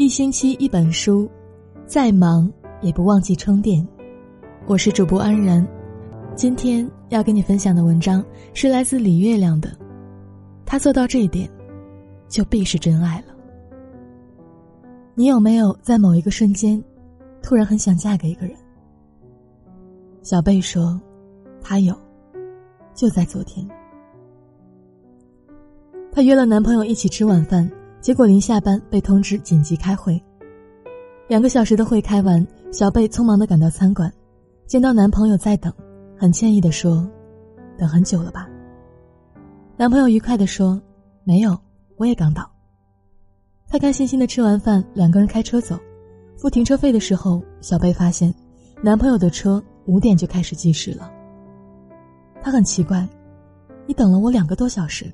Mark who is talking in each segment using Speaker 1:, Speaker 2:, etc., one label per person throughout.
Speaker 1: 一星期一本书，再忙也不忘记充电。我是主播安然，今天要跟你分享的文章是来自李月亮的。他做到这一点，就必是真爱了。你有没有在某一个瞬间，突然很想嫁给一个人？小贝说，她有，就在昨天。她约了男朋友一起吃晚饭。结果临下班被通知紧急开会，两个小时的会开完，小贝匆忙的赶到餐馆，见到男朋友在等，很歉意的说：“等很久了吧？”男朋友愉快的说：“没有，我也刚到。”开开心心的吃完饭，两个人开车走，付停车费的时候，小贝发现，男朋友的车五点就开始计时了。他很奇怪：“你等了我两个多小时。”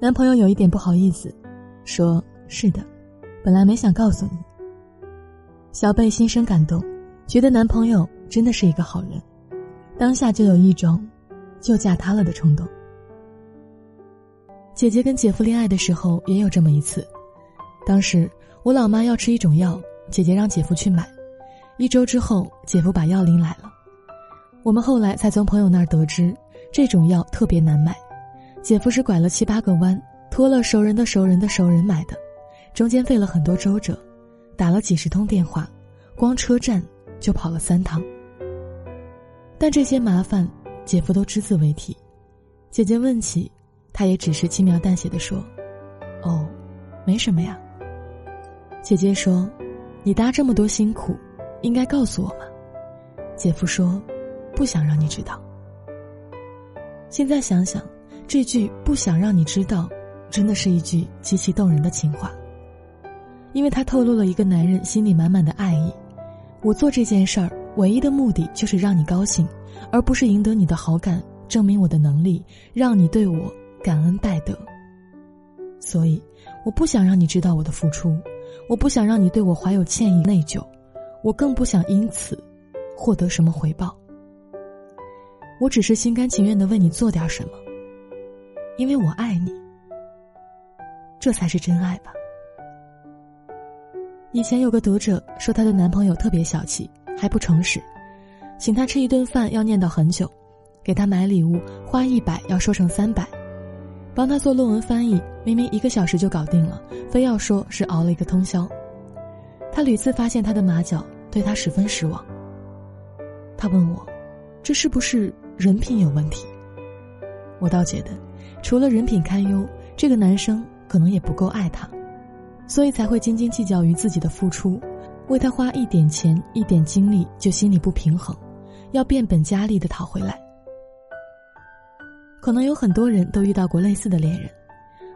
Speaker 1: 男朋友有一点不好意思，说：“是的，本来没想告诉你。”小贝心生感动，觉得男朋友真的是一个好人，当下就有一种就嫁他了的冲动。姐姐跟姐夫恋爱的时候也有这么一次，当时我老妈要吃一种药，姐姐让姐夫去买，一周之后姐夫把药拎来了，我们后来才从朋友那儿得知，这种药特别难买。姐夫是拐了七八个弯，托了熟人的熟人的熟人买的，中间费了很多周折，打了几十通电话，光车站就跑了三趟。但这些麻烦，姐夫都只字未提。姐姐问起，他也只是轻描淡写的说：“哦，没什么呀。”姐姐说：“你搭这么多辛苦，应该告诉我嘛。”姐夫说：“不想让你知道。”现在想想。这句不想让你知道，真的是一句极其动人的情话。因为它透露了一个男人心里满满的爱意。我做这件事儿唯一的目的就是让你高兴，而不是赢得你的好感，证明我的能力，让你对我感恩戴德。所以，我不想让你知道我的付出，我不想让你对我怀有歉意内疚，我更不想因此获得什么回报。我只是心甘情愿的为你做点什么。因为我爱你，这才是真爱吧。以前有个读者说，她的男朋友特别小气，还不诚实，请她吃一顿饭要念叨很久，给她买礼物花一百要说成三百，帮她做论文翻译，明明一个小时就搞定了，非要说是熬了一个通宵。他屡次发现他的马脚，对他十分失望。他问我，这是不是人品有问题？我倒觉得。除了人品堪忧，这个男生可能也不够爱她，所以才会斤斤计较于自己的付出，为他花一点钱、一点精力就心里不平衡，要变本加厉的讨回来。可能有很多人都遇到过类似的恋人，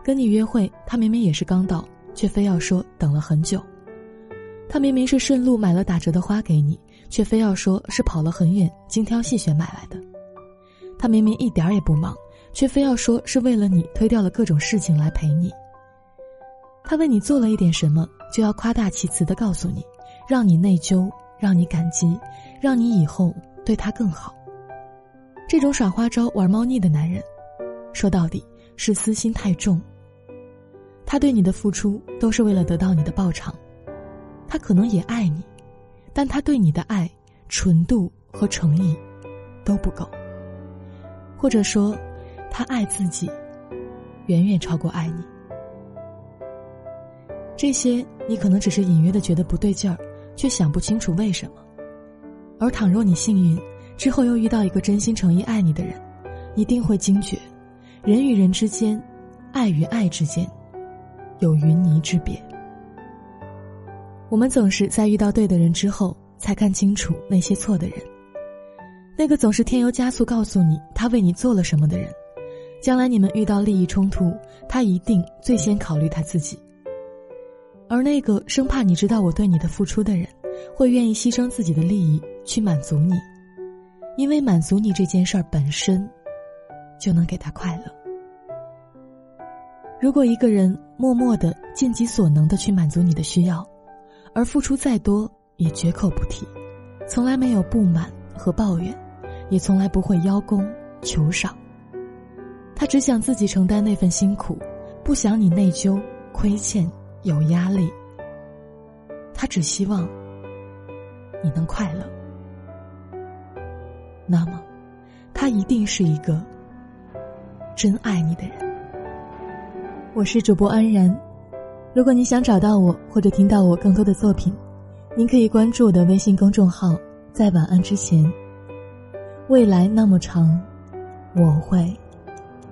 Speaker 1: 跟你约会，他明明也是刚到，却非要说等了很久；他明明是顺路买了打折的花给你，却非要说是跑了很远，精挑细选买来的；他明明一点也不忙。却非要说是为了你推掉了各种事情来陪你。他为你做了一点什么，就要夸大其词的告诉你，让你内疚，让你感激，让你以后对他更好。这种耍花招、玩猫腻的男人，说到底是私心太重。他对你的付出都是为了得到你的报偿，他可能也爱你，但他对你的爱纯度和诚意都不够，或者说。他爱自己，远远超过爱你。这些你可能只是隐约的觉得不对劲儿，却想不清楚为什么。而倘若你幸运，之后又遇到一个真心诚意爱你的人，一定会惊觉，人与人之间，爱与爱之间，有云泥之别。我们总是在遇到对的人之后，才看清楚那些错的人。那个总是添油加醋告诉你他为你做了什么的人。将来你们遇到利益冲突，他一定最先考虑他自己。而那个生怕你知道我对你的付出的人，会愿意牺牲自己的利益去满足你，因为满足你这件事儿本身，就能给他快乐。如果一个人默默的尽己所能的去满足你的需要，而付出再多也绝口不提，从来没有不满和抱怨，也从来不会邀功求赏。他只想自己承担那份辛苦，不想你内疚、亏欠、有压力、他只希望你能快乐，那么他一定是一个真爱你的人。我是主播安然，如果你想找到我或者听到我更多的作品，您可以关注我的微信公众号。在晚安之前，未来那么长，我会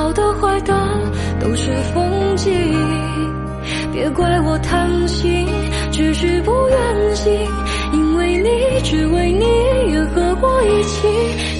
Speaker 2: 好的坏的都是风景。别怪我贪心，只是不愿醒，因为你，只为你，愿和我一起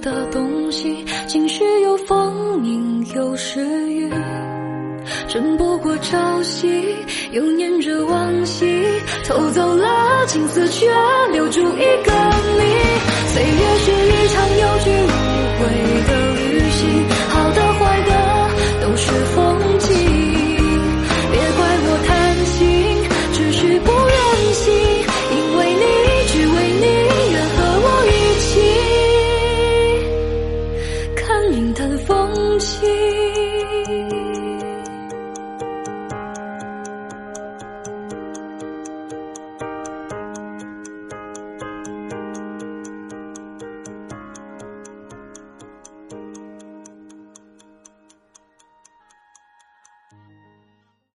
Speaker 2: 的东西情绪有风影有时雨争不过朝夕又念着往昔偷走了青丝却留住一个你。岁月是一场有去无回的